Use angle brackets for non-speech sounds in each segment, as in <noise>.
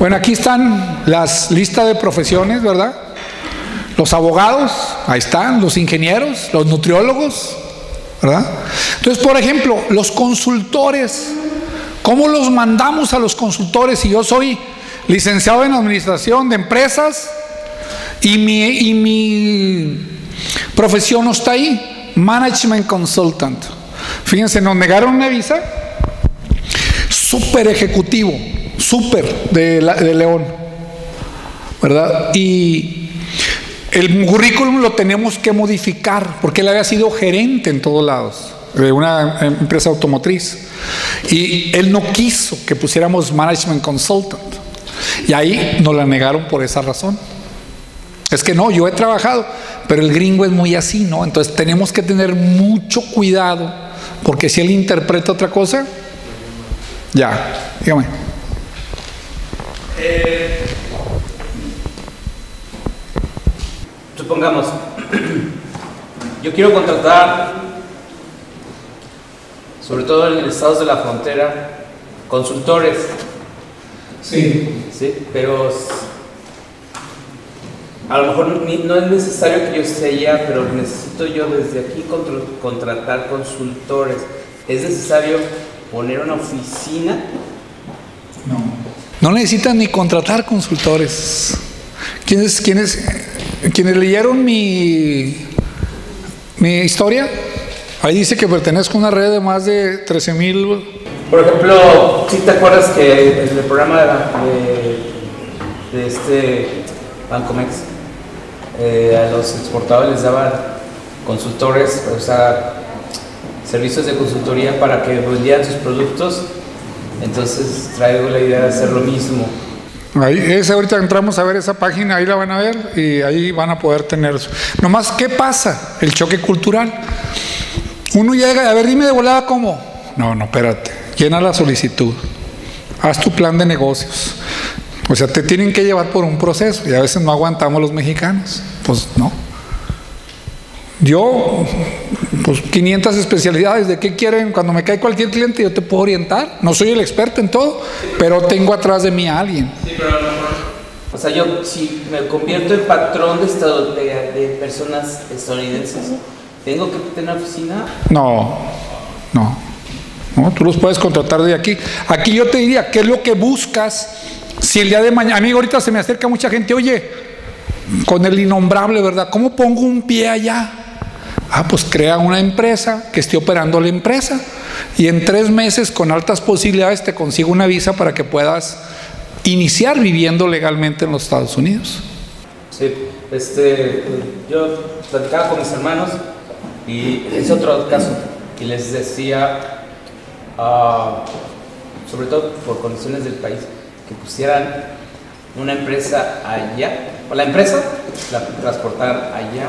Bueno, aquí están las listas de profesiones, ¿verdad? Los abogados, ahí están, los ingenieros, los nutriólogos, ¿verdad? Entonces, por ejemplo, los consultores, ¿cómo los mandamos a los consultores si yo soy licenciado en administración de empresas y mi, y mi profesión no está ahí? Management Consultant. Fíjense, nos negaron una visa, súper ejecutivo, súper de, León, ¿verdad? Y el currículum lo tenemos que modificar porque él había sido gerente en todos lados de una empresa automotriz y él no quiso que pusiéramos management consultant y ahí nos la negaron por esa razón. Es que no, yo he trabajado, pero el gringo es muy así, ¿no? Entonces tenemos que tener mucho cuidado porque si él interpreta otra cosa, ya, dígame. Eh, supongamos, <clears throat> yo quiero contratar, sobre todo en estados de la frontera, consultores. Sí. Sí, pero a lo mejor no es necesario que yo esté allá, pero necesito yo desde aquí contratar consultores. ¿Es necesario poner una oficina? No. Necesitan ni contratar consultores. ¿Quiénes, quienes leyeron mi, historia? Ahí dice que pertenezco a una red de más de 13 mil. Por ejemplo, si te acuerdas que en el programa de, de este Bancomex, eh, a los exportadores les daban consultores, o sea, servicios de consultoría para que vendieran sus productos. Entonces traigo la idea de hacer lo mismo. Ahí, ese, ahorita entramos a ver esa página, ahí la van a ver y ahí van a poder tener eso. Nomás, ¿qué pasa? El choque cultural. Uno llega, a ver, dime de volada cómo. No, no, espérate. Llena la solicitud. Haz tu plan de negocios. O sea, te tienen que llevar por un proceso y a veces no aguantamos los mexicanos. Pues no. Yo, pues 500 especialidades, ¿de qué quieren? Cuando me cae cualquier cliente yo te puedo orientar. No soy el experto en todo, pero tengo atrás de mí a alguien. Sí, pero a lo mejor, o sea, yo si me convierto en patrón de, estado, de, de personas estadounidenses, ¿tengo que tener oficina? No, no. No, tú los puedes contratar de aquí. Aquí yo te diría, ¿qué es lo que buscas? Si el día de mañana, amigo, ahorita se me acerca mucha gente, oye, con el innombrable, ¿verdad? ¿Cómo pongo un pie allá? Ah, pues crea una empresa que esté operando la empresa y en tres meses con altas posibilidades te consigo una visa para que puedas iniciar viviendo legalmente en los Estados Unidos. Sí, este, yo platicaba con mis hermanos y es otro caso y les decía, uh, sobre todo por condiciones del país, que pusieran una empresa allá, o la empresa la transportar allá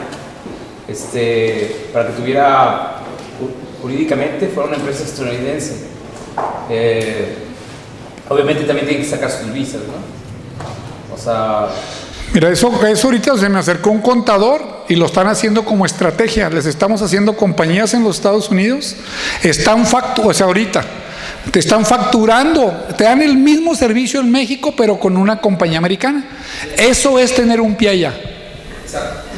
este, para que tuviera jurídicamente fuera una empresa estadounidense. Eh, obviamente también tiene que sacar sus visas, ¿no? O sea... Mira, eso, eso ahorita se me acercó un contador y lo están haciendo como estrategia. Les estamos haciendo compañías en los Estados Unidos. Están factu o sea, ahorita te están facturando, te dan el mismo servicio en México, pero con una compañía americana. Eso es tener un pie allá.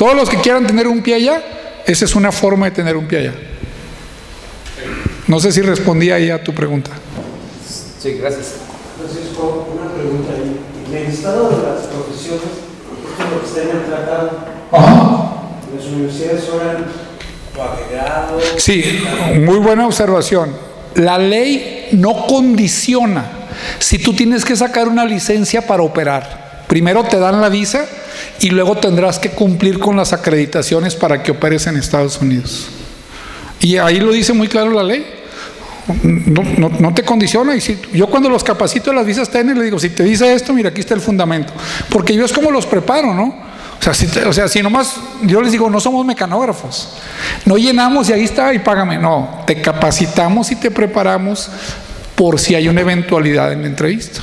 Todos los que quieran tener un pie allá, esa es una forma de tener un pie allá. No sé si respondí ahí a tu pregunta. Sí, gracias. Francisco, una pregunta ahí. En el estado de las profesiones, esto es lo que está en el tratado. Ajá. Las universidades son grado. Sí, muy buena observación. La ley no condiciona si tú tienes que sacar una licencia para operar. Primero te dan la visa y luego tendrás que cumplir con las acreditaciones para que operes en Estados Unidos. Y ahí lo dice muy claro la ley. No, te condiciona. Y si, yo cuando los capacito de las visas TN le digo, si te dice esto, mira, aquí está el fundamento. Porque yo es como los preparo, ¿no? Sea, si, o sea, si nomás yo les digo, no somos mecanógrafos, no llenamos y ahí está y págame. No, te capacitamos y te preparamos por si hay una eventualidad en la entrevista.